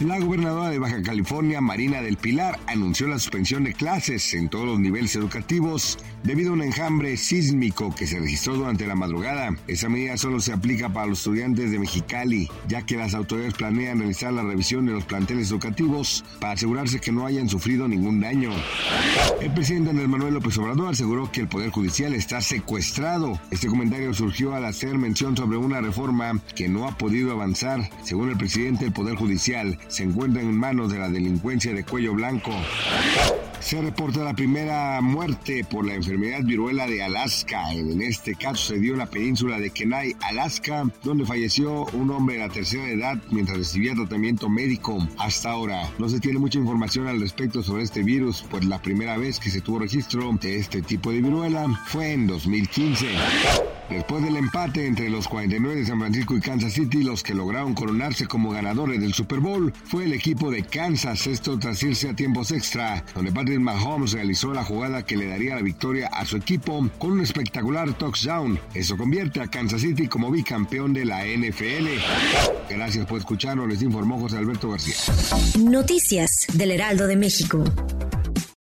La gobernadora de Baja California, Marina del Pilar, anunció la suspensión de clases en todos los niveles educativos debido a un enjambre sísmico que se registró durante la madrugada. Esa medida solo se aplica para los estudiantes de Mexicali, ya que las autoridades planean realizar la revisión de los planteles educativos para asegurarse que no hayan sufrido ningún daño. El presidente Andrés Manuel López Obrador aseguró que el Poder Judicial está secuestrado. Este comentario surgió al hacer mención sobre una reforma que no ha podido avanzar. Según el presidente, el Poder Judicial se encuentra en manos de la delincuencia de cuello blanco. Se reporta la primera muerte por la enfermedad viruela de Alaska. En este caso se dio en la península de Kenai, Alaska, donde falleció un hombre de la tercera edad mientras recibía tratamiento médico. Hasta ahora no se tiene mucha información al respecto sobre este virus, pues la primera vez que se tuvo registro de este tipo de viruela fue en 2015. Después del empate entre los 49 de San Francisco y Kansas City, los que lograron coronarse como ganadores del Super Bowl fue el equipo de Kansas, esto tras irse a tiempos extra, donde Patrick Mahomes realizó la jugada que le daría la victoria a su equipo con un espectacular touchdown. Eso convierte a Kansas City como bicampeón de la NFL. Gracias por escucharnos, les informó José Alberto García. Noticias del Heraldo de México.